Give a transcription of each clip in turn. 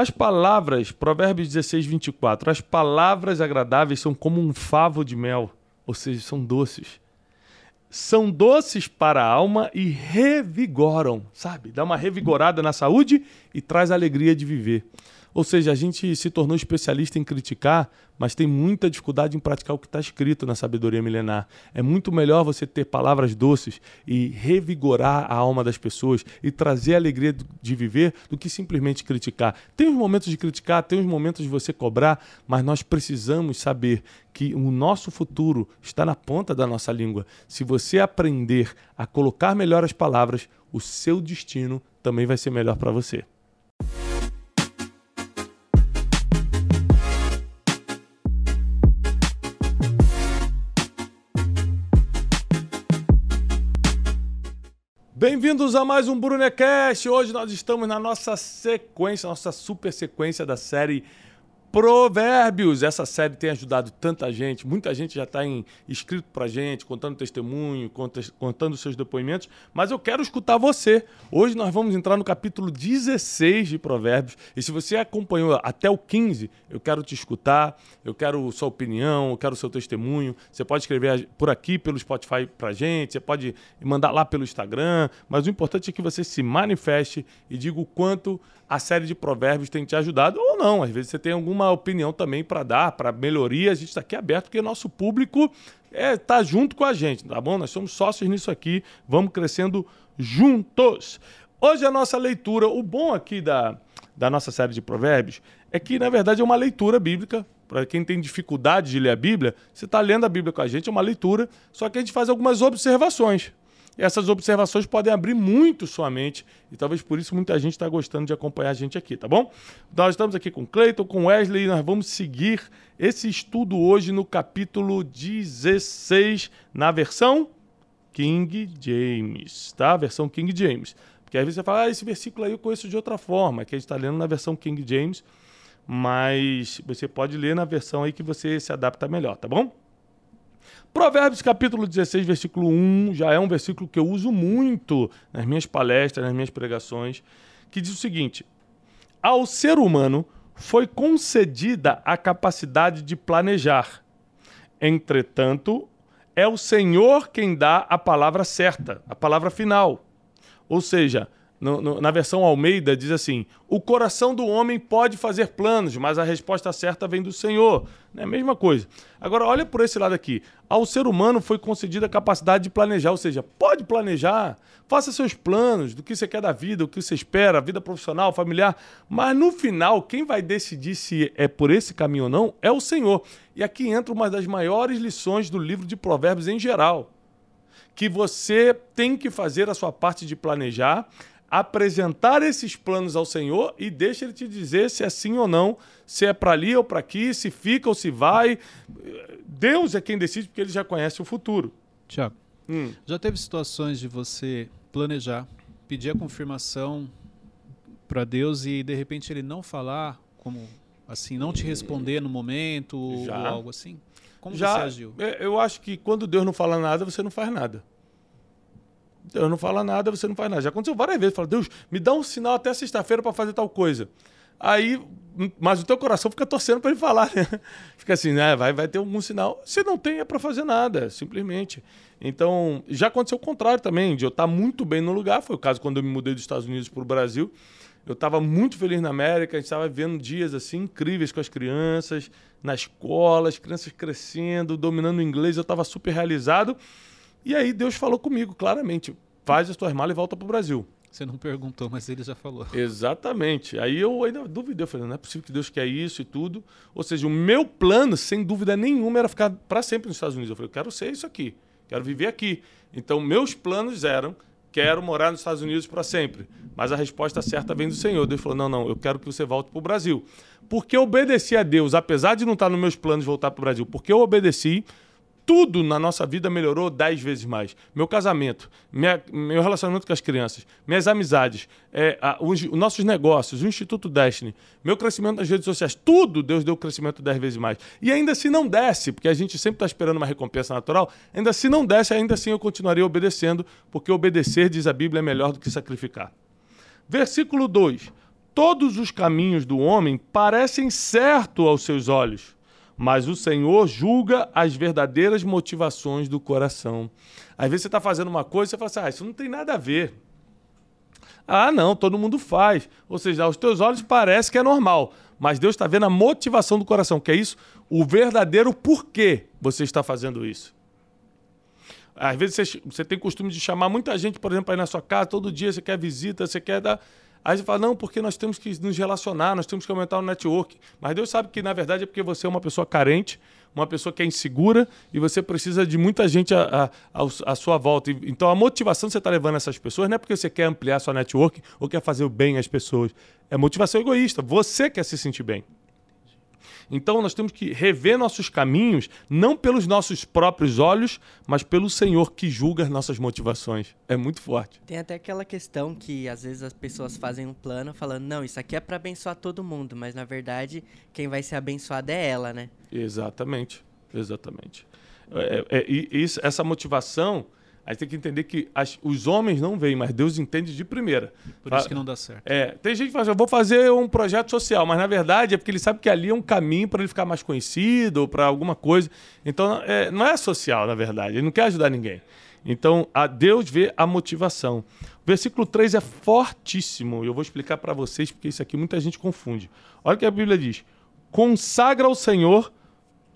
As palavras, Provérbios 16, 24, as palavras agradáveis são como um favo de mel, ou seja, são doces. São doces para a alma e revigoram, sabe? Dá uma revigorada na saúde e traz alegria de viver. Ou seja, a gente se tornou especialista em criticar, mas tem muita dificuldade em praticar o que está escrito na sabedoria milenar. É muito melhor você ter palavras doces e revigorar a alma das pessoas e trazer a alegria de viver do que simplesmente criticar. Tem os momentos de criticar, tem os momentos de você cobrar, mas nós precisamos saber que o nosso futuro está na ponta da nossa língua. Se você aprender a colocar melhor as palavras, o seu destino também vai ser melhor para você. Bem-vindos a mais um Brunecast. Hoje nós estamos na nossa sequência, nossa super sequência da série Provérbios. Essa série tem ajudado tanta gente, muita gente já está inscrito para gente, contando testemunho, contando seus depoimentos, mas eu quero escutar você. Hoje nós vamos entrar no capítulo 16 de Provérbios, e se você acompanhou até o 15, eu quero te escutar, eu quero sua opinião, eu quero seu testemunho. Você pode escrever por aqui pelo Spotify para gente, você pode mandar lá pelo Instagram, mas o importante é que você se manifeste e diga o quanto a série de Provérbios tem te ajudado ou não. Às vezes você tem alguma uma opinião também para dar, para melhoria, a gente está aqui aberto, porque o nosso público está é, tá junto com a gente, tá bom? Nós somos sócios nisso aqui, vamos crescendo juntos. Hoje a nossa leitura, o bom aqui da, da nossa série de provérbios é que, na verdade, é uma leitura bíblica. Para quem tem dificuldade de ler a Bíblia, você está lendo a Bíblia com a gente, é uma leitura, só que a gente faz algumas observações essas observações podem abrir muito sua mente e talvez por isso muita gente está gostando de acompanhar a gente aqui, tá bom? Nós estamos aqui com Cleiton, com Wesley e nós vamos seguir esse estudo hoje no capítulo 16, na versão King James, tá? Versão King James. Porque às vezes você fala, ah, esse versículo aí eu conheço de outra forma, que a gente está lendo na versão King James, mas você pode ler na versão aí que você se adapta melhor, tá bom? Provérbios capítulo 16, versículo 1, já é um versículo que eu uso muito nas minhas palestras, nas minhas pregações, que diz o seguinte: Ao ser humano foi concedida a capacidade de planejar. Entretanto, é o Senhor quem dá a palavra certa, a palavra final. Ou seja, no, no, na versão Almeida, diz assim: O coração do homem pode fazer planos, mas a resposta certa vem do Senhor. É a mesma coisa. Agora, olha por esse lado aqui. Ao ser humano foi concedida a capacidade de planejar, ou seja, pode planejar, faça seus planos do que você quer da vida, o que você espera, vida profissional, familiar, mas no final, quem vai decidir se é por esse caminho ou não é o Senhor. E aqui entra uma das maiores lições do livro de Provérbios em geral que você tem que fazer a sua parte de planejar, apresentar esses planos ao Senhor e deixa ele te dizer se é sim ou não, se é para ali ou para aqui, se fica ou se vai. Deus é quem decide porque ele já conhece o futuro. Tiago, hum. já teve situações de você planejar, pedir a confirmação para Deus e de repente ele não falar, como assim, não te responder no momento já. ou algo assim? Como já, você agiu? É, eu acho que quando Deus não fala nada, você não faz nada. Deus não fala nada, você não faz nada. Já aconteceu várias vezes. Fala, Deus, me dá um sinal até sexta-feira para fazer tal coisa. Aí, mas o teu coração fica torcendo para ele falar, né? Fica assim, né? Vai, vai ter algum sinal. Se não tem, é para fazer nada, simplesmente. Então, já aconteceu o contrário também, de eu estar muito bem no lugar. Foi o caso quando eu me mudei dos Estados Unidos para o Brasil. Eu estava muito feliz na América, a gente estava vendo dias assim incríveis com as crianças, na escola, as crianças crescendo, dominando o inglês, eu estava super realizado. E aí Deus falou comigo claramente: faz as tuas malas e volta para o Brasil. Você não perguntou, mas ele já falou. Exatamente. Aí eu ainda duvidei, eu falei, não é possível que Deus quer isso e tudo. Ou seja, o meu plano, sem dúvida nenhuma, era ficar para sempre nos Estados Unidos. Eu falei, eu quero ser isso aqui, quero viver aqui. Então, meus planos eram, quero morar nos Estados Unidos para sempre. Mas a resposta certa vem do Senhor. Deus falou, não, não, eu quero que você volte para o Brasil. Porque eu obedeci a Deus, apesar de não estar nos meus planos voltar para o Brasil, porque eu obedeci, tudo na nossa vida melhorou dez vezes mais. Meu casamento, minha, meu relacionamento com as crianças, minhas amizades, é, a, os, os, nossos negócios, o Instituto Destiny, meu crescimento nas redes sociais, tudo Deus deu crescimento dez vezes mais. E ainda se não desse, porque a gente sempre está esperando uma recompensa natural, ainda se não desse, ainda assim eu continuaria obedecendo, porque obedecer, diz a Bíblia, é melhor do que sacrificar. Versículo 2. Todos os caminhos do homem parecem certos aos seus olhos, mas o Senhor julga as verdadeiras motivações do coração. Às vezes você está fazendo uma coisa e você fala assim: ah, isso não tem nada a ver. Ah, não, todo mundo faz. Ou seja, aos teus olhos parece que é normal, mas Deus está vendo a motivação do coração, que é isso, o verdadeiro porquê você está fazendo isso. Às vezes você, você tem costume de chamar muita gente, por exemplo, aí na sua casa, todo dia você quer visita, você quer dar. Aí você fala, não, porque nós temos que nos relacionar, nós temos que aumentar o network. Mas Deus sabe que, na verdade, é porque você é uma pessoa carente, uma pessoa que é insegura e você precisa de muita gente à, sua volta. Então, a motivação que você está levando essas pessoas não é porque você quer ampliar sua network ou quer fazer o bem às pessoas. É motivação egoísta. Você quer se sentir bem. Então nós temos que rever nossos caminhos, não pelos nossos próprios olhos, mas pelo Senhor que julga as nossas motivações. É muito forte. Tem até aquela questão que às vezes as pessoas fazem um plano falando, não, isso aqui é para abençoar todo mundo, mas na verdade quem vai ser abençoado é ela, né? Exatamente, exatamente. É, é, é isso, essa motivação Aí tem que entender que as, os homens não veem, mas Deus entende de primeira. Por isso que não dá certo. É, tem gente que fala assim, eu vou fazer um projeto social, mas na verdade é porque ele sabe que ali é um caminho para ele ficar mais conhecido ou para alguma coisa. Então é, não é social, na verdade. Ele não quer ajudar ninguém. Então, a Deus vê a motivação. O versículo 3 é fortíssimo, e eu vou explicar para vocês, porque isso aqui muita gente confunde. Olha o que a Bíblia diz: consagra ao Senhor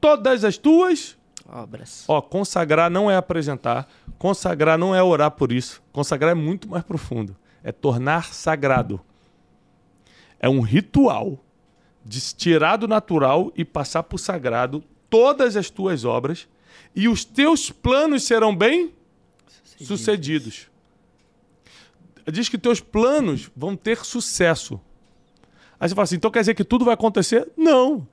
todas as tuas obras. Ó, consagrar não é apresentar, consagrar não é orar por isso. Consagrar é muito mais profundo. É tornar sagrado. É um ritual de tirar do natural e passar para o sagrado todas as tuas obras e os teus planos serão bem sucedidos. sucedidos. Diz que teus planos vão ter sucesso. Aí você fala assim, então quer dizer que tudo vai acontecer? Não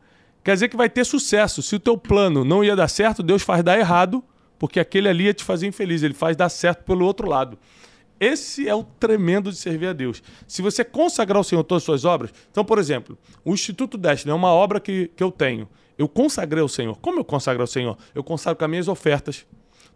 quer dizer que vai ter sucesso. Se o teu plano não ia dar certo, Deus faz dar errado, porque aquele ali ia te fazer infeliz. Ele faz dar certo pelo outro lado. Esse é o tremendo de servir a Deus. Se você consagrar ao Senhor todas as suas obras, então, por exemplo, o Instituto Destiny é uma obra que, que eu tenho. Eu consagrei ao Senhor. Como eu consagro ao Senhor? Eu consagro com as minhas ofertas.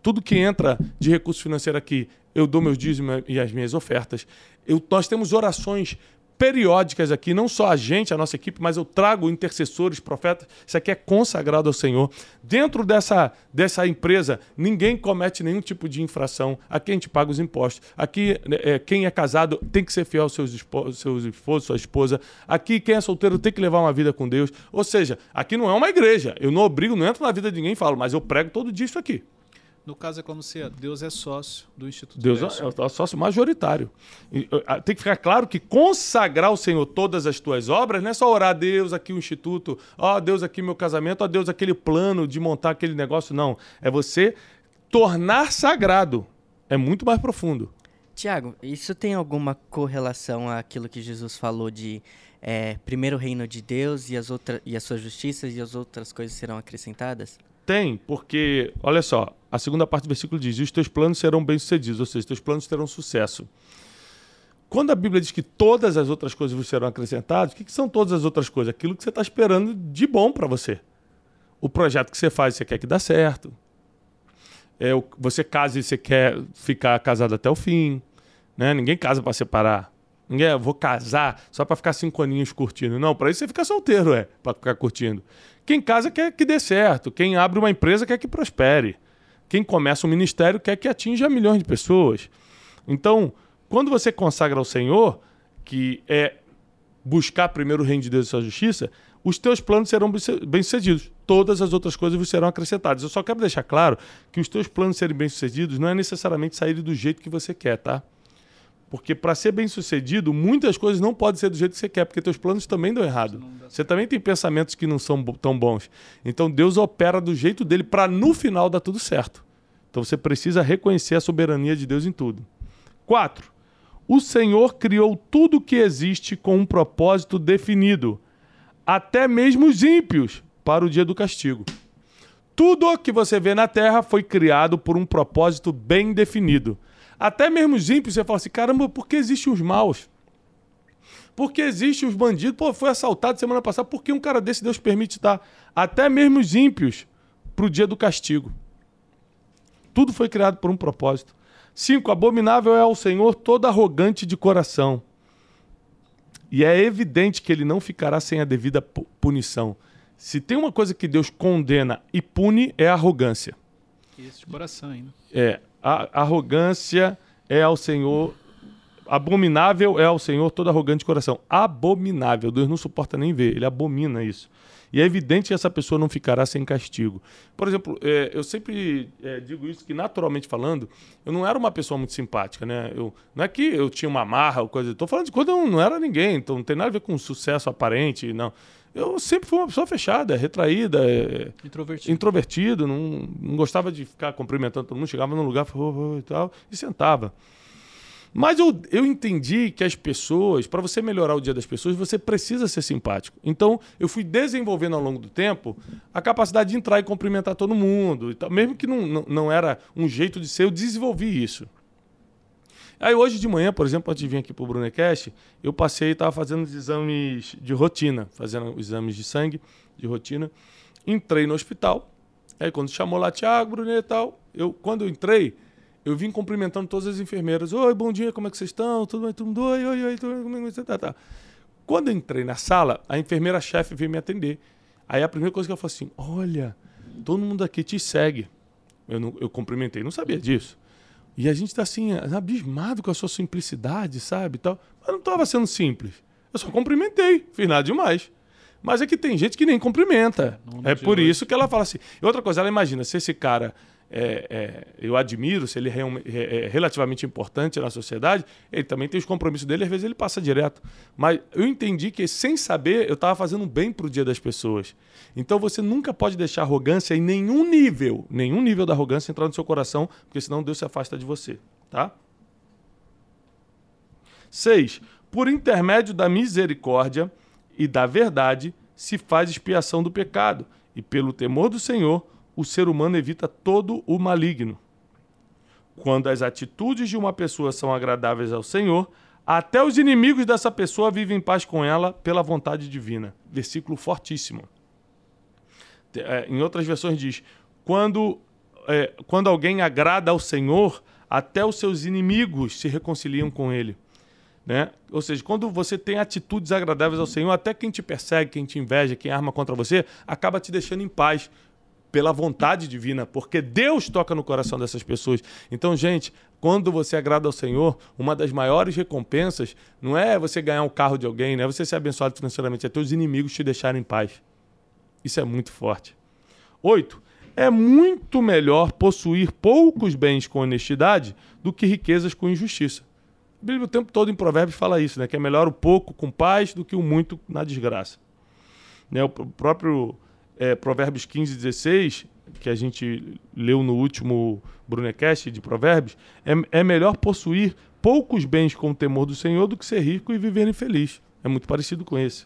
Tudo que entra de recurso financeiro aqui, eu dou meus dízimos e as minhas ofertas. Eu, nós temos orações periódicas aqui, não só a gente, a nossa equipe, mas eu trago intercessores, profetas. Isso aqui é consagrado ao Senhor. Dentro dessa, dessa empresa, ninguém comete nenhum tipo de infração. Aqui a gente paga os impostos. Aqui, é, quem é casado tem que ser fiel aos seus, seus esposos, sua esposa. Aqui, quem é solteiro tem que levar uma vida com Deus. Ou seja, aqui não é uma igreja. Eu não obrigo, não entro na vida de ninguém e falo, mas eu prego todo dia isso aqui. No caso é como se Deus é sócio do Instituto. Deus é, é, sócio majoritário. Tem que ficar claro que consagrar ao Senhor todas as tuas obras não é só orar a Deus aqui o Instituto, ó oh, Deus aqui meu casamento, ó oh, Deus aquele plano de montar aquele negócio. Não. É você tornar sagrado. É muito mais profundo. Tiago, isso tem alguma correlação àquilo que Jesus falou de é, primeiro o reino de Deus e as, outras, e as suas justiças e as outras coisas serão acrescentadas? Tem, porque, olha só, a segunda parte do versículo diz: os teus planos serão bem-sucedidos, ou seja, os teus planos terão sucesso. Quando a Bíblia diz que todas as outras coisas vos serão acrescentadas, o que, que são todas as outras coisas? Aquilo que você está esperando de bom para você. O projeto que você faz, você quer que dê certo. É, você casa e você quer ficar casado até o fim. Né? Ninguém casa para separar. Eu vou casar só para ficar cinco aninhos curtindo. Não, para isso você fica solteiro, é, para ficar curtindo. Quem casa quer que dê certo. Quem abre uma empresa quer que prospere. Quem começa um ministério quer que atinja milhões de pessoas. Então, quando você consagra ao Senhor, que é buscar primeiro o reino de Deus e sua justiça, os teus planos serão bem-sucedidos. Todas as outras coisas serão acrescentadas. Eu só quero deixar claro que os teus planos serem bem-sucedidos não é necessariamente sair do jeito que você quer, tá? Porque para ser bem sucedido, muitas coisas não podem ser do jeito que você quer, porque teus planos também dão errado. Você também tem pensamentos que não são tão bons. Então Deus opera do jeito dele para no final dar tudo certo. Então você precisa reconhecer a soberania de Deus em tudo. 4. O Senhor criou tudo que existe com um propósito definido, até mesmo os ímpios, para o dia do castigo. Tudo que você vê na terra foi criado por um propósito bem definido. Até mesmo os ímpios, você fala assim: caramba, por que existem os maus? Por que existem os bandidos? Pô, foi assaltado semana passada. Por que um cara desse Deus permite dar até mesmo os ímpios para o dia do castigo? Tudo foi criado por um propósito. Cinco, abominável é ao Senhor todo arrogante de coração. E é evidente que ele não ficará sem a devida punição. Se tem uma coisa que Deus condena e pune, é a arrogância. Isso de coração ainda. É. A arrogância é ao Senhor. Abominável é ao Senhor todo arrogante de coração. Abominável. Deus não suporta nem ver. Ele abomina isso. E é evidente que essa pessoa não ficará sem castigo. Por exemplo, é, eu sempre é, digo isso que, naturalmente falando, eu não era uma pessoa muito simpática, né? Eu, não é que eu tinha uma marra ou coisa. Estou falando de quando eu não era ninguém, então não tem nada a ver com sucesso aparente, não. Eu sempre fui uma pessoa fechada, retraída, é, introvertido, introvertido não, não gostava de ficar cumprimentando todo mundo, chegava num lugar e tal, e sentava. Mas eu, eu entendi que as pessoas, para você melhorar o dia das pessoas, você precisa ser simpático. Então, eu fui desenvolvendo ao longo do tempo a capacidade de entrar e cumprimentar todo mundo. E tal. Mesmo que não, não, não era um jeito de ser, eu desenvolvi isso. Aí hoje de manhã, por exemplo, antes de vir aqui para o Brunecast, eu passei e estava fazendo os exames de rotina, fazendo os exames de sangue de rotina. Entrei no hospital. Aí quando chamou lá, Tiago, Brunet e tal, eu, quando eu entrei, eu vim cumprimentando todas as enfermeiras. Oi, bom dia, como é que vocês estão? Tudo bem? Tudo bem? Oi, oi, oi, tudo bem? Tá, tá. Quando eu entrei na sala, a enfermeira-chefe veio me atender. Aí a primeira coisa que ela falou assim: Olha, todo mundo aqui te segue. Eu, não, eu cumprimentei, não sabia disso. E a gente está assim, abismado com a sua simplicidade, sabe? Tal. Mas não estava sendo simples. Eu só cumprimentei, fiz nada demais. Mas é que tem gente que nem cumprimenta. É, é por isso que ela fala assim. E outra coisa, ela imagina, se esse cara é, é, eu admiro, se ele é, é, relativamente importante na sociedade, ele também tem os compromissos dele, às vezes ele passa direto. Mas eu entendi que, sem saber, eu estava fazendo bem para o dia das pessoas. Então você nunca pode deixar arrogância em nenhum nível, nenhum nível da arrogância entrar no seu coração, porque senão Deus se afasta de você. Tá? Seis, por intermédio da misericórdia e da verdade se faz expiação do pecado, e pelo temor do Senhor o ser humano evita todo o maligno. Quando as atitudes de uma pessoa são agradáveis ao Senhor, até os inimigos dessa pessoa vivem em paz com ela pela vontade divina. Versículo fortíssimo. É, em outras versões diz: quando, é, quando alguém agrada ao Senhor, até os seus inimigos se reconciliam com ele. Né? Ou seja, quando você tem atitudes agradáveis ao Senhor, até quem te persegue, quem te inveja, quem arma contra você, acaba te deixando em paz, pela vontade divina, porque Deus toca no coração dessas pessoas. Então, gente, quando você agrada ao Senhor, uma das maiores recompensas não é você ganhar um carro de alguém, não é você ser abençoado financeiramente, é teus inimigos te deixarem em paz. Isso é muito forte. Oito, é muito melhor possuir poucos bens com honestidade do que riquezas com injustiça. Bíblia o tempo todo em Provérbios fala isso, né? Que é melhor o pouco com paz do que o muito na desgraça. Né? O próprio é, Provérbios 15, 16, que a gente leu no último Brunecast de Provérbios, é, é melhor possuir poucos bens com o temor do Senhor do que ser rico e viver infeliz. É muito parecido com esse.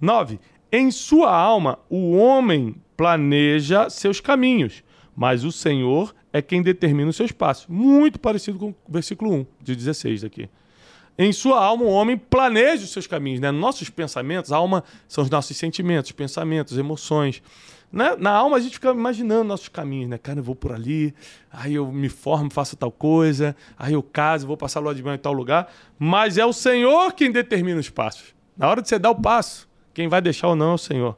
9. Em sua alma, o homem planeja seus caminhos, mas o Senhor é quem determina os seus passos. Muito parecido com o versículo 1 de 16 aqui. Em sua alma, o homem planeja os seus caminhos. Né? Nossos pensamentos, a alma são os nossos sentimentos, pensamentos, emoções. Né? Na alma, a gente fica imaginando nossos caminhos. Né? Cara, eu vou por ali, aí eu me formo, faço tal coisa, aí eu caso, vou passar lua de mel em tal lugar. Mas é o Senhor quem determina os passos. Na hora de você dar o passo, quem vai deixar ou não é o Senhor.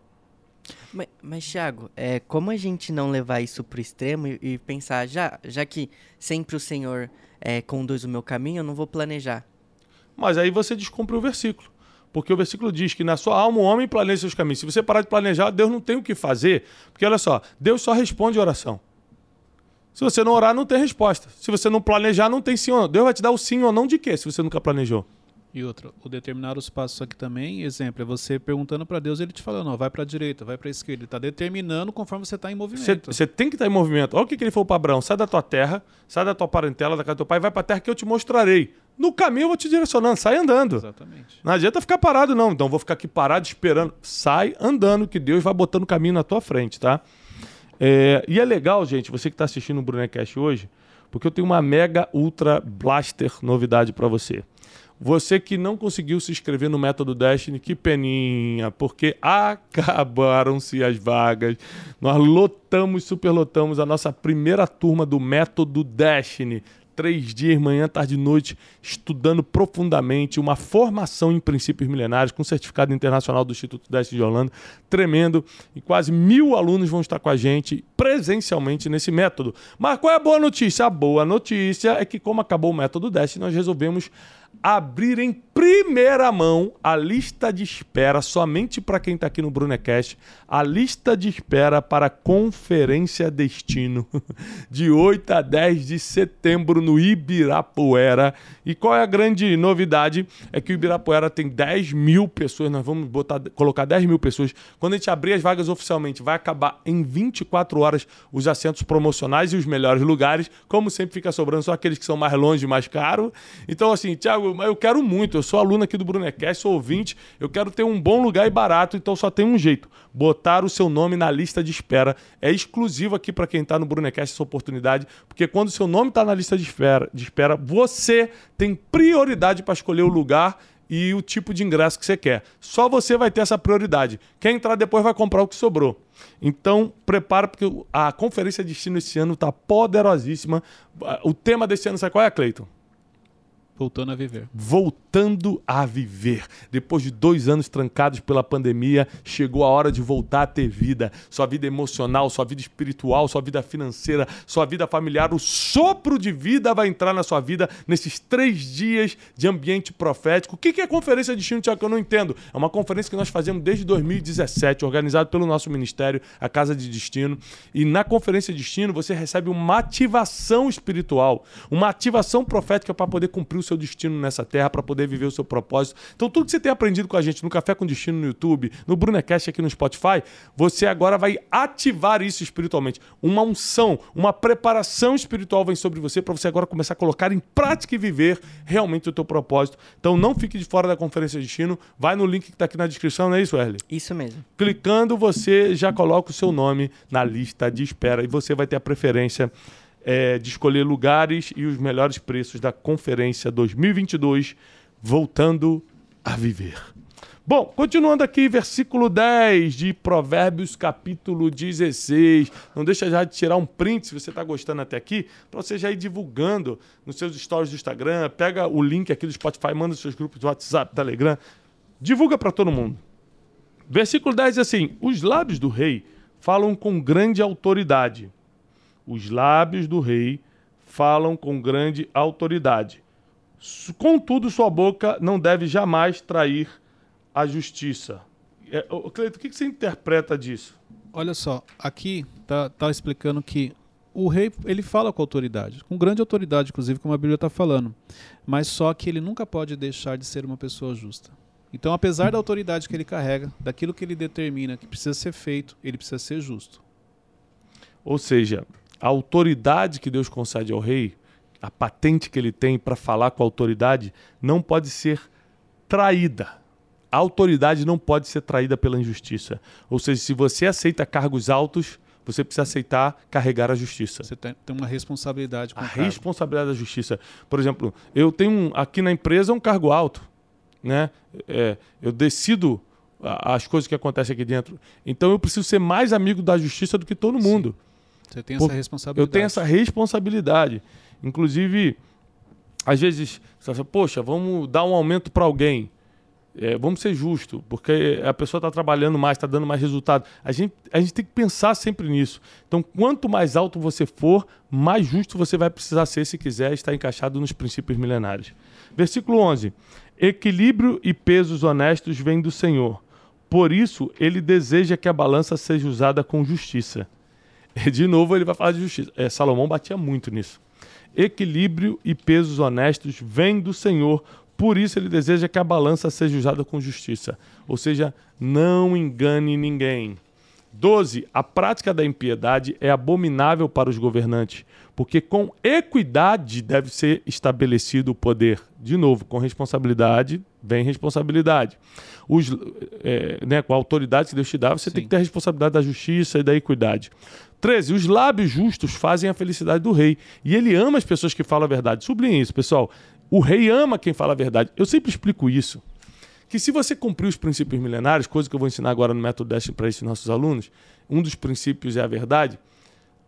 Mas, mas Thiago, é, como a gente não levar isso para o extremo e, e, pensar, já, já que sempre o Senhor é, conduz o meu caminho, eu não vou planejar. Mas aí você descumpre o versículo. Porque o versículo diz que na sua alma o homem planeja seus caminhos. Se você parar de planejar, Deus não tem o que fazer. Porque olha só, Deus só responde oração. Se você não orar, não tem resposta. Se você não planejar, não tem sim ou não. Deus vai te dar o sim ou não de quê, se você nunca planejou? E outra, o determinar os passos aqui também, exemplo, é você perguntando para Deus, ele te falando, ó, vai para a direita, vai para a esquerda. Ele está determinando conforme você está em movimento. Você tem que estar tá em movimento. Olha o que, que ele falou para Abraão: sai da tua terra, sai da tua parentela, da casa do teu pai, vai para a terra que eu te mostrarei. No caminho eu vou te direcionando, sai andando. Exatamente. Não adianta ficar parado, não. Então vou ficar aqui parado esperando. Sai andando, que Deus vai botando o caminho na tua frente, tá? É, e é legal, gente, você que está assistindo o Brunecast hoje, porque eu tenho uma mega ultra blaster novidade para você. Você que não conseguiu se inscrever no Método Destiny, que peninha, porque acabaram-se as vagas. Nós lotamos, superlotamos a nossa primeira turma do Método Destiny. três dias, manhã, tarde e noite, estudando profundamente uma formação em princípios milenares com certificado internacional do Instituto Deste de Holanda, tremendo. E quase mil alunos vão estar com a gente presencialmente nesse método. Mas qual é a boa notícia? A boa notícia é que, como acabou o método Deste, nós resolvemos abrir em primeira mão a lista de espera, somente para quem está aqui no Brunecast, a lista de espera para a Conferência Destino, de 8 a 10 de setembro no Ibirapuera. E qual é a grande novidade? É que o Ibirapuera tem 10 mil pessoas, nós vamos botar, colocar 10 mil pessoas. Quando a gente abrir as vagas oficialmente, vai acabar em 24 horas os assentos promocionais e os melhores lugares. Como sempre fica sobrando só aqueles que são mais longe e mais caros. Então, assim, Thiago, eu quero muito, eu sou aluno aqui do Brunecast, sou ouvinte, eu quero ter um bom lugar e barato, então só tem um jeito: botar o seu nome na lista de espera. É exclusivo aqui para quem está no Brunecast essa oportunidade, porque quando o seu nome está na lista de espera, de espera, você tem prioridade para escolher o lugar e o tipo de ingresso que você quer. Só você vai ter essa prioridade. Quem entrar depois vai comprar o que sobrou. Então, prepara, porque a conferência de destino esse ano está poderosíssima. O tema desse ano, sabe qual é, Cleiton? Voltando a viver. Voltando a viver. Depois de dois anos trancados pela pandemia, chegou a hora de voltar a ter vida. Sua vida emocional, sua vida espiritual, sua vida financeira, sua vida familiar. O sopro de vida vai entrar na sua vida nesses três dias de ambiente profético. O que é Conferência de Destino, Tiago? Que eu não entendo. É uma conferência que nós fazemos desde 2017, organizada pelo nosso ministério, a Casa de Destino. E na Conferência de Destino, você recebe uma ativação espiritual, uma ativação profética para poder cumprir o seu seu destino nessa terra, para poder viver o seu propósito. Então, tudo que você tem aprendido com a gente no Café com Destino no YouTube, no Brunecast aqui no Spotify, você agora vai ativar isso espiritualmente. Uma unção, uma preparação espiritual vem sobre você para você agora começar a colocar em prática e viver realmente o teu propósito. Então, não fique de fora da Conferência de Destino. Vai no link que está aqui na descrição, não é isso, Erle? Isso mesmo. Clicando, você já coloca o seu nome na lista de espera e você vai ter a preferência é, de escolher lugares e os melhores preços da Conferência 2022, voltando a viver. Bom, continuando aqui, versículo 10 de Provérbios, capítulo 16. Não deixa já de tirar um print, se você está gostando até aqui, para você já ir divulgando nos seus stories do Instagram. Pega o link aqui do Spotify, manda nos seus grupos de WhatsApp, Telegram. Divulga para todo mundo. Versículo 10 diz assim: Os lábios do rei falam com grande autoridade os lábios do rei falam com grande autoridade. Contudo, sua boca não deve jamais trair a justiça. É, Cleito, o que você interpreta disso? Olha só, aqui está tá explicando que o rei ele fala com autoridade, com grande autoridade, inclusive, como a Bíblia está falando, mas só que ele nunca pode deixar de ser uma pessoa justa. Então, apesar da autoridade que ele carrega, daquilo que ele determina que precisa ser feito, ele precisa ser justo. Ou seja, a autoridade que Deus concede ao rei, a patente que ele tem para falar com a autoridade, não pode ser traída. A autoridade não pode ser traída pela injustiça. Ou seja, se você aceita cargos altos, você precisa aceitar carregar a justiça. Você tem uma responsabilidade com a responsabilidade da justiça. Por exemplo, eu tenho um, aqui na empresa um cargo alto, né? É, eu decido as coisas que acontecem aqui dentro. Então eu preciso ser mais amigo da justiça do que todo mundo. Sim. Você tem essa responsabilidade. Eu tenho essa responsabilidade. Inclusive, às vezes, você fala, poxa, vamos dar um aumento para alguém. É, vamos ser justos, porque a pessoa está trabalhando mais, está dando mais resultado. A gente, a gente tem que pensar sempre nisso. Então, quanto mais alto você for, mais justo você vai precisar ser se quiser estar encaixado nos princípios milenares. Versículo 11: Equilíbrio e pesos honestos vêm do Senhor. Por isso, ele deseja que a balança seja usada com justiça. De novo, ele vai falar de justiça. É, Salomão batia muito nisso. Equilíbrio e pesos honestos vêm do Senhor, por isso ele deseja que a balança seja usada com justiça. Ou seja, não engane ninguém. 12. A prática da impiedade é abominável para os governantes, porque com equidade deve ser estabelecido o poder. De novo, com responsabilidade vem responsabilidade. Os, é, né, com a autoridade que Deus te dá, você Sim. tem que ter a responsabilidade da justiça e da equidade. 13. Os lábios justos fazem a felicidade do rei. E ele ama as pessoas que falam a verdade. Sublinhe isso, pessoal. O rei ama quem fala a verdade. Eu sempre explico isso. Que se você cumprir os princípios milenares, coisa que eu vou ensinar agora no método Destiny para esses nossos alunos, um dos princípios é a verdade.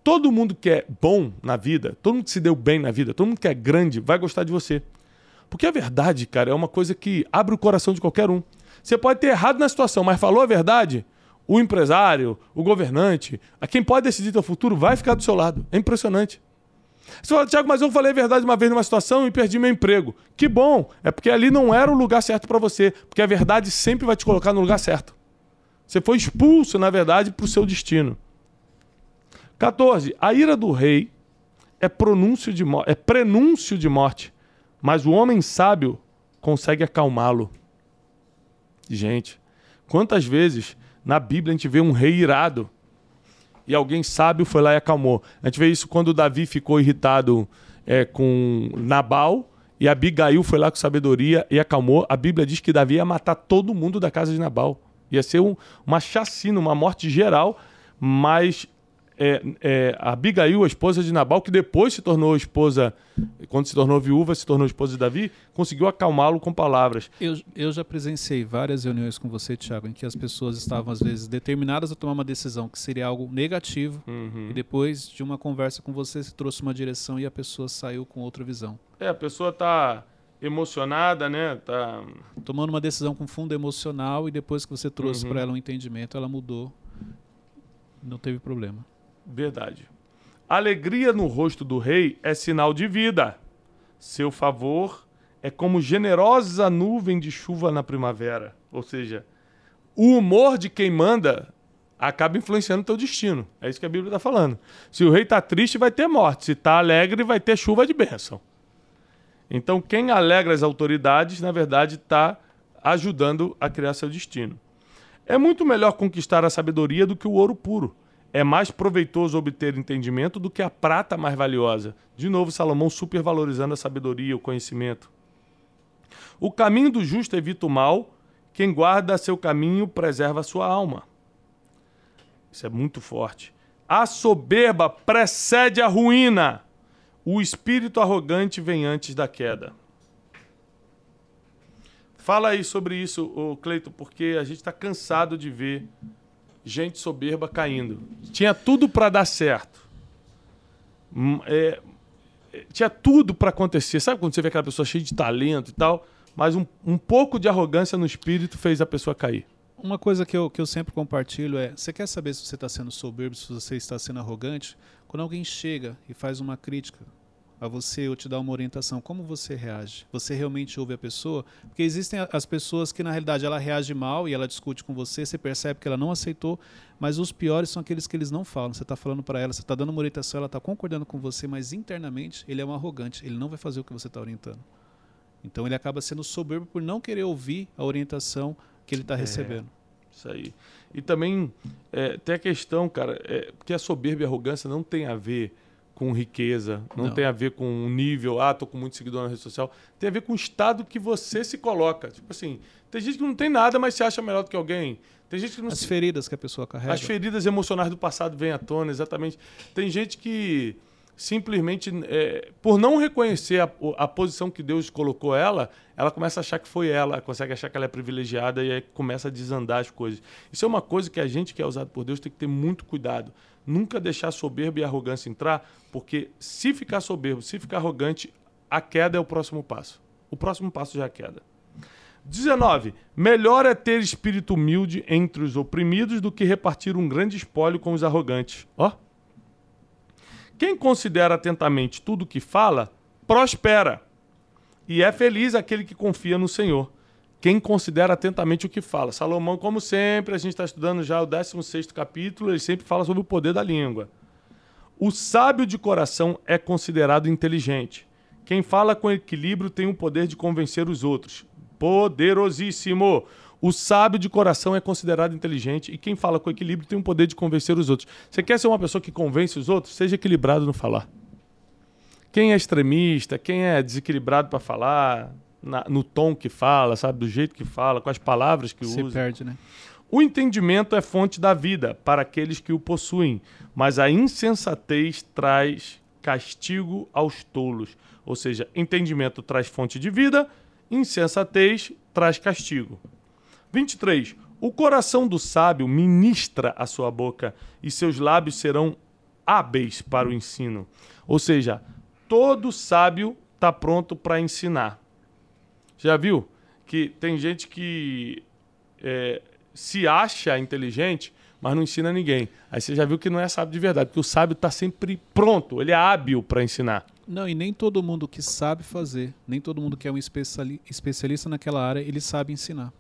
todo mundo que é bom na vida, todo mundo que se deu bem na vida, todo mundo que é grande vai gostar de você. Porque a verdade, cara, é uma coisa que abre o coração de qualquer um. Você pode ter errado na situação, mas falou a verdade, o empresário, o governante, a quem pode decidir teu futuro, vai ficar do seu lado. É impressionante. Você fala, Tiago, mas eu falei a verdade uma vez numa situação e perdi meu emprego. Que bom! É porque ali não era o lugar certo para você. Porque a verdade sempre vai te colocar no lugar certo. Você foi expulso, na verdade, para o seu destino. 14. A ira do rei é, pronúncio de é prenúncio de morte, mas o homem sábio consegue acalmá-lo. Gente, quantas vezes na Bíblia a gente vê um rei irado e alguém sábio foi lá e acalmou. A gente vê isso quando Davi ficou irritado é, com Nabal e Abigail foi lá com sabedoria e acalmou. A Bíblia diz que Davi ia matar todo mundo da casa de Nabal. Ia ser um, uma chacina, uma morte geral, mas é, é, a Abigail, a esposa de Nabal, que depois se tornou esposa, quando se tornou viúva, se tornou esposa de Davi, conseguiu acalmá-lo com palavras. Eu, eu já presenciei várias reuniões com você, Tiago, em que as pessoas estavam, às vezes, determinadas a tomar uma decisão que seria algo negativo, uhum. e depois de uma conversa com você, se trouxe uma direção e a pessoa saiu com outra visão. É, a pessoa está emocionada, né? Tá tomando uma decisão com fundo emocional e depois que você trouxe uhum. para ela um entendimento, ela mudou. Não teve problema. Verdade. Alegria no rosto do rei é sinal de vida. Seu favor é como generosa nuvem de chuva na primavera. Ou seja, o humor de quem manda acaba influenciando o teu destino. É isso que a Bíblia está falando. Se o rei está triste, vai ter morte. Se está alegre, vai ter chuva de bênção. Então, quem alegra as autoridades, na verdade, está ajudando a criar seu destino. É muito melhor conquistar a sabedoria do que o ouro puro é mais proveitoso obter entendimento do que a prata mais valiosa. De novo, Salomão supervalorizando a sabedoria, o conhecimento. O caminho do justo evita o mal, quem guarda seu caminho preserva sua alma. Isso é muito forte. A soberba precede a ruína. O espírito arrogante vem antes da queda. Fala aí sobre isso, Cleito, porque a gente está cansado de ver gente soberba caindo. Tinha tudo para dar certo. Hum, é, é, tinha tudo para acontecer. Sabe quando você vê aquela pessoa cheia de talento e tal? Mas um, um pouco de arrogância no espírito fez a pessoa cair. Uma coisa que eu, que eu sempre compartilho é: você quer saber se você está sendo soberbo, se você está sendo arrogante? Quando alguém chega e faz uma crítica, a você ou te dar uma orientação, como você reage? Você realmente ouve a pessoa? Porque existem as pessoas que na realidade ela reage mal e ela discute com você, você percebe que ela não aceitou, mas os piores são aqueles que eles não falam. Você está falando para ela, você está dando uma orientação, ela está concordando com você, mas internamente ele é um arrogante, ele não vai fazer o que você está orientando. Então ele acaba sendo soberbo por não querer ouvir a orientação que ele está é, recebendo. Isso aí. E também é, tem a questão, cara, é, que a soberba e a arrogância não tem a ver com riqueza, não, não, tem a ver com um nível, ah, tô com muito seguidor na rede social. Tem a ver com o estado que você se coloca. Tipo assim, tem gente que não tem nada, mas se acha melhor do que alguém. Tem gente que não As se... feridas que a pessoa carrega. As feridas emocionais do passado vêm à tona, exatamente. Tem gente que simplesmente, é, por não reconhecer a, a, posição que Deus colocou ela, ela começa a achar que foi ela, consegue achar que ela é privilegiada e aí começa a desandar as coisas. Isso é uma coisa que a gente que é usado por Deus tem que ter muito cuidado nunca deixar soberba e arrogância entrar, porque se ficar soberbo, se ficar arrogante, a queda é o próximo passo. O próximo passo já é a queda. 19. Melhor é ter espírito humilde entre os oprimidos do que repartir um grande espólio com os arrogantes. Ó. Quem considera atentamente tudo o que fala, prospera. E é feliz aquele que confia no Senhor quem considera atentamente o que fala. Salomão, como sempre, a gente está estudando já o 16 capítulo, ele sempre fala sobre o poder da língua. O sábio de coração é considerado inteligente. Quem fala com equilíbrio tem o poder de convencer os outros. Poderosíssimo! O sábio de coração é considerado inteligente e quem fala com equilíbrio tem o poder de convencer os outros. Você quer ser uma pessoa que convence os outros? Seja equilibrado no falar. Quem é extremista, quem é desequilibrado para falar, na, no tom que fala, sabe? Do jeito que fala, com as palavras que Se usa. Se perde, né? O entendimento é fonte da vida para aqueles que o possuem, mas a insensatez traz castigo aos tolos. Ou seja, entendimento traz fonte de vida, insensatez traz castigo. 23. O coração do sábio ministra a sua boca, e seus lábios serão hábeis para o ensino. Ou seja, todo sábio está pronto para ensinar. Já viu que tem gente que é, se acha inteligente, mas não ensina ninguém. Aí você já viu que não é sábio de verdade, porque o sábio está sempre pronto, ele é hábil para ensinar. Não, e nem todo mundo que sabe fazer, nem todo mundo que é um especiali especialista naquela área, ele sabe ensinar.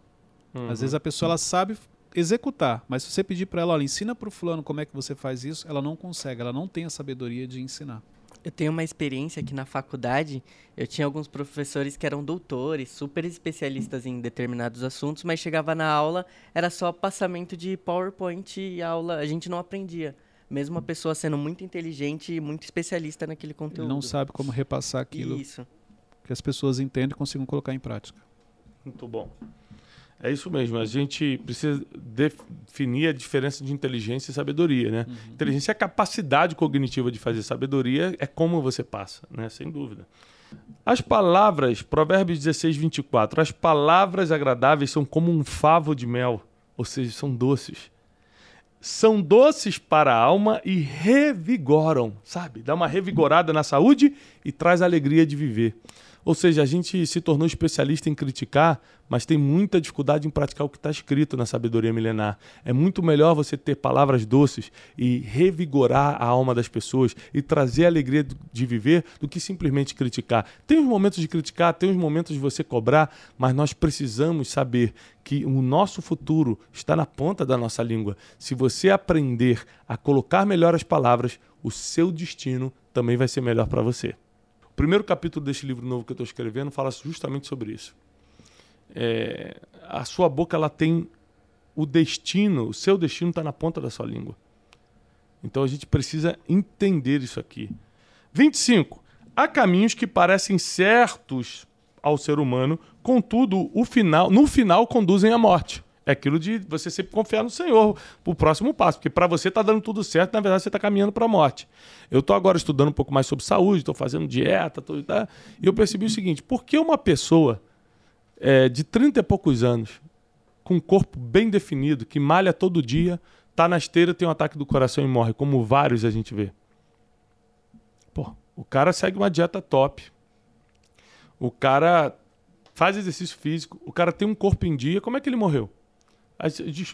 Uhum. Às vezes a pessoa ela sabe executar, mas se você pedir para ela, olha, ensina para o fulano como é que você faz isso, ela não consegue, ela não tem a sabedoria de ensinar. Eu tenho uma experiência que na faculdade eu tinha alguns professores que eram doutores, super especialistas em determinados assuntos, mas chegava na aula, era só passamento de PowerPoint e aula, a gente não aprendia. Mesmo a pessoa sendo muito inteligente e muito especialista naquele conteúdo. Ele não sabe como repassar aquilo Isso. que as pessoas entendem e consigam colocar em prática. Muito bom. É isso mesmo. A gente precisa definir a diferença de inteligência e sabedoria, né? Uhum. Inteligência é a capacidade cognitiva de fazer. Sabedoria é como você passa, né? Sem dúvida. As palavras, Provérbios 16, 24. As palavras agradáveis são como um favo de mel, ou seja, são doces. São doces para a alma e revigoram, sabe? Dá uma revigorada na saúde e traz alegria de viver. Ou seja, a gente se tornou especialista em criticar, mas tem muita dificuldade em praticar o que está escrito na sabedoria milenar. É muito melhor você ter palavras doces e revigorar a alma das pessoas e trazer a alegria de viver do que simplesmente criticar. Tem os momentos de criticar, tem os momentos de você cobrar, mas nós precisamos saber que o nosso futuro está na ponta da nossa língua. Se você aprender a colocar melhor as palavras, o seu destino também vai ser melhor para você. O primeiro capítulo deste livro novo que eu estou escrevendo fala justamente sobre isso. É, a sua boca ela tem o destino, o seu destino está na ponta da sua língua. Então a gente precisa entender isso aqui. 25. Há caminhos que parecem certos ao ser humano, contudo, o final, no final conduzem à morte. É aquilo de você sempre confiar no Senhor o próximo passo, porque para você está dando tudo certo, na verdade você está caminhando para a morte. Eu estou agora estudando um pouco mais sobre saúde, estou fazendo dieta, tô, tá, e eu percebi o seguinte: por que uma pessoa é, de 30 e poucos anos, com um corpo bem definido, que malha todo dia, está na esteira, tem um ataque do coração e morre, como vários a gente vê? Pô, o cara segue uma dieta top. O cara faz exercício físico, o cara tem um corpo em dia, como é que ele morreu?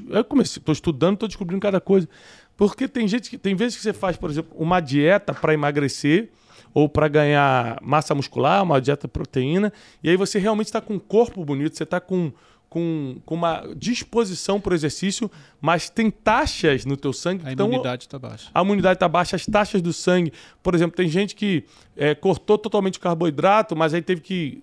Eu comecei, estou estudando, estou descobrindo cada coisa. Porque tem gente que tem vezes que você faz, por exemplo, uma dieta para emagrecer ou para ganhar massa muscular, uma dieta proteína, e aí você realmente está com um corpo bonito, você está com, com, com uma disposição para o exercício, mas tem taxas no teu sangue. A imunidade está baixa. A imunidade está baixa, as taxas do sangue. Por exemplo, tem gente que é, cortou totalmente o carboidrato, mas aí teve que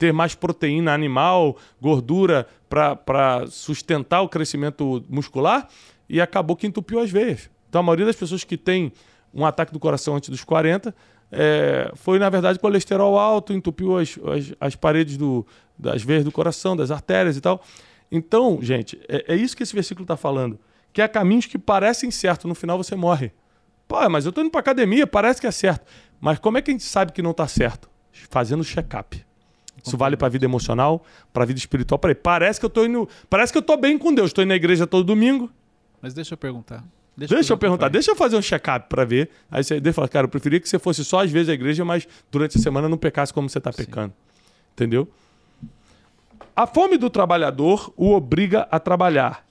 ter mais proteína animal, gordura para sustentar o crescimento muscular e acabou que entupiu as veias. Então a maioria das pessoas que tem um ataque do coração antes dos 40 é, foi, na verdade, colesterol alto, entupiu as, as, as, paredes do, das veias do coração, das artérias e tal. Então, gente, é, é isso que esse versículo está falando. Que há caminhos que parecem certos, no final você morre. Pô, mas eu estou indo para academia, parece que é certo. Mas como é que a gente sabe que não está certo? Fazendo check-up. Isso vale para a vida emocional, para a vida espiritual. Peraí, parece que eu tô indo, parece que eu tô bem com Deus. Estou indo na igreja todo domingo. Mas deixa eu perguntar. Deixa, deixa eu perguntar, deixa eu fazer um check-up para ver. Aí você fala, cara, eu preferia que você fosse só às vezes à igreja, mas durante a semana não pecasse como você está pecando. Entendeu? A fome do trabalhador o obriga a trabalhar.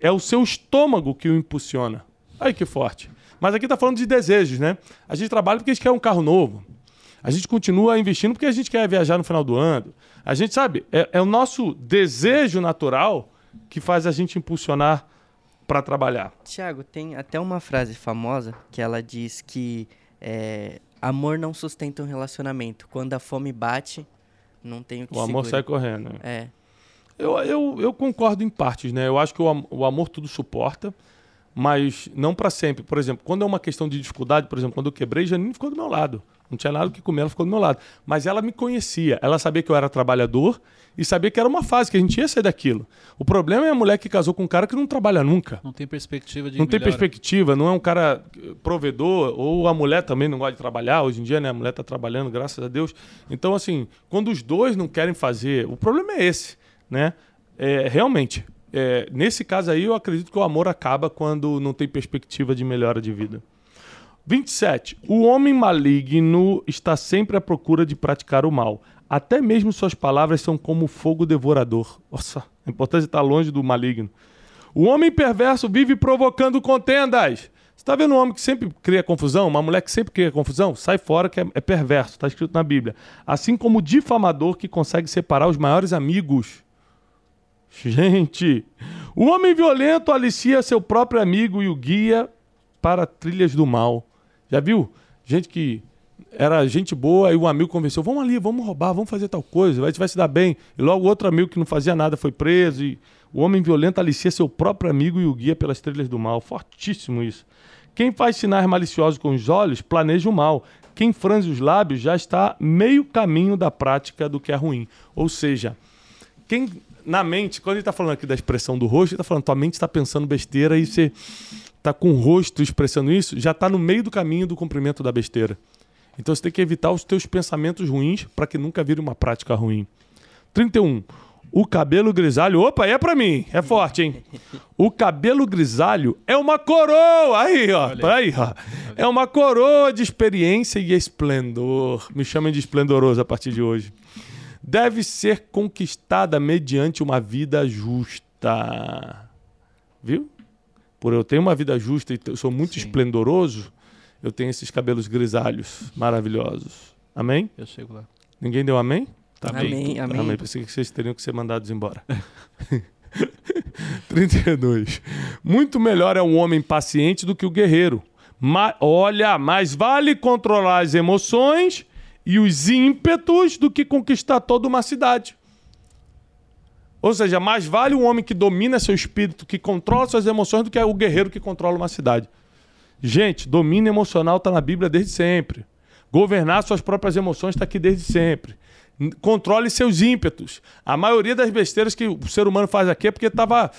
É o seu estômago que o impulsiona. Aí que forte. Mas aqui está falando de desejos, né? A gente trabalha porque a gente quer um carro novo. A gente continua investindo porque a gente quer viajar no final do ano. A gente sabe, é, é o nosso desejo natural que faz a gente impulsionar para trabalhar. Tiago, tem até uma frase famosa que ela diz que é, amor não sustenta um relacionamento. Quando a fome bate, não tem o que O amor segure. sai correndo. Né? É. Eu, eu, eu concordo em partes, né? Eu acho que o, o amor tudo suporta, mas não para sempre. Por exemplo, quando é uma questão de dificuldade, por exemplo, quando eu quebrei, Janine ficou do meu lado. Não tinha nada que comer, ela ficou do meu lado. Mas ela me conhecia, ela sabia que eu era trabalhador e sabia que era uma fase, que a gente ia sair daquilo. O problema é a mulher que casou com um cara que não trabalha nunca. Não tem perspectiva de Não tem perspectiva, não é um cara provedor, ou a mulher também não gosta de trabalhar. Hoje em dia, né, a mulher está trabalhando, graças a Deus. Então, assim, quando os dois não querem fazer, o problema é esse, né? É, realmente, é, nesse caso aí, eu acredito que o amor acaba quando não tem perspectiva de melhora de vida. 27. O homem maligno está sempre à procura de praticar o mal. Até mesmo suas palavras são como fogo devorador. Nossa, é importante estar longe do maligno. O homem perverso vive provocando contendas. Você está vendo um homem que sempre cria confusão? Uma mulher que sempre cria confusão? Sai fora que é, é perverso, está escrito na Bíblia. Assim como o difamador que consegue separar os maiores amigos. Gente, o homem violento alicia seu próprio amigo e o guia para trilhas do mal. Já viu? Gente que era gente boa e um amigo convenceu: vamos ali, vamos roubar, vamos fazer tal coisa, vai, vai se dar bem. E logo outro amigo que não fazia nada foi preso. E o homem violento alicia seu próprio amigo e o guia pelas trilhas do mal. Fortíssimo isso. Quem faz sinais maliciosos com os olhos planeja o mal. Quem franze os lábios já está meio caminho da prática do que é ruim. Ou seja, quem na mente, quando ele está falando aqui da expressão do rosto, ele está falando, tua mente está pensando besteira e você está com o rosto expressando isso, já está no meio do caminho do cumprimento da besteira. Então você tem que evitar os teus pensamentos ruins para que nunca vire uma prática ruim. 31. O cabelo grisalho, opa, é para mim, é forte, hein? O cabelo grisalho é uma coroa, aí, ó, aí, ó. É uma coroa de experiência e esplendor. Me chamem de esplendoroso a partir de hoje deve ser conquistada mediante uma vida justa. Viu? Por eu ter uma vida justa e eu sou muito Sim. esplendoroso, eu tenho esses cabelos grisalhos maravilhosos. Amém? Eu chego lá. Ninguém deu amém? Tá amém, bem. amém. amém. Pensei que vocês teriam que ser mandados embora. 32. Muito melhor é um homem paciente do que o guerreiro. Ma olha, mais vale controlar as emoções e os ímpetos do que conquistar toda uma cidade. Ou seja, mais vale um homem que domina seu espírito, que controla suas emoções, do que o guerreiro que controla uma cidade. Gente, domínio emocional está na Bíblia desde sempre. Governar suas próprias emoções está aqui desde sempre. Controle seus ímpetos. A maioria das besteiras que o ser humano faz aqui é porque estava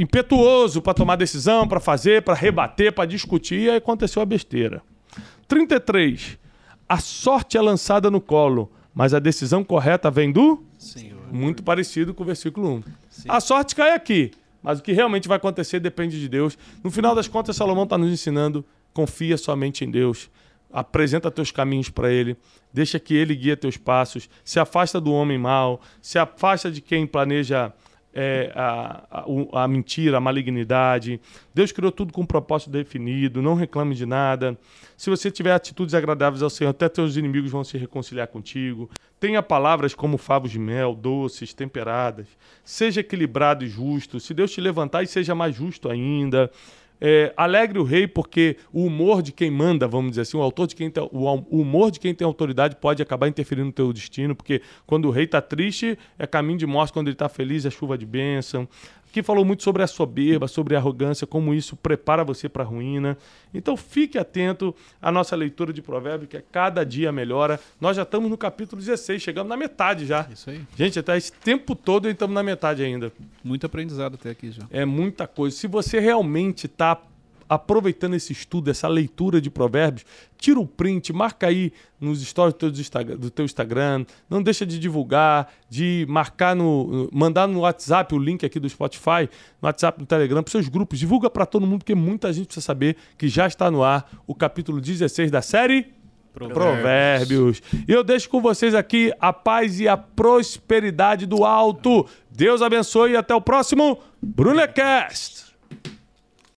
impetuoso para tomar decisão, para fazer, para rebater, para discutir, e aí aconteceu a besteira. 33. A sorte é lançada no colo, mas a decisão correta vem do Senhor. Muito parecido com o versículo 1. Sim. A sorte cai aqui, mas o que realmente vai acontecer depende de Deus. No final das contas, Salomão está nos ensinando: confia somente em Deus. Apresenta teus caminhos para Ele, deixa que Ele guie teus passos, se afasta do homem mau, se afasta de quem planeja é, a, a, a, mentira, a malignidade. Deus criou tudo com um propósito definido, não reclame de nada. Se você tiver atitudes agradáveis ao Senhor, até teus inimigos vão se reconciliar contigo. Tenha palavras como favos de mel, doces, temperadas. Seja equilibrado e justo. Se Deus te levantar, e seja mais justo ainda. É, alegre o rei, porque o humor de quem manda, vamos dizer assim, o autor de quem tem, o humor de quem tem autoridade pode acabar interferindo no teu destino, porque quando o rei está triste, é caminho de morte, quando ele está feliz, é chuva de bênção que falou muito sobre a soberba, sobre a arrogância, como isso prepara você para a ruína. Então fique atento à nossa leitura de Provérbios, que é cada dia melhora. Nós já estamos no capítulo 16, chegamos na metade já. Isso aí. Gente, até esse tempo todo estamos na metade ainda. Muito aprendizado até aqui já. É muita coisa. Se você realmente está aproveitando esse estudo, essa leitura de provérbios, tira o print, marca aí nos stories do teu, do teu Instagram, não deixa de divulgar, de marcar no, mandar no WhatsApp o link aqui do Spotify, no WhatsApp, no Telegram, para seus grupos, divulga para todo mundo, porque muita gente precisa saber que já está no ar o capítulo 16 da série Provérbios. Provérbios. E eu deixo com vocês aqui a paz e a prosperidade do alto. Deus abençoe e até o próximo Brunecast.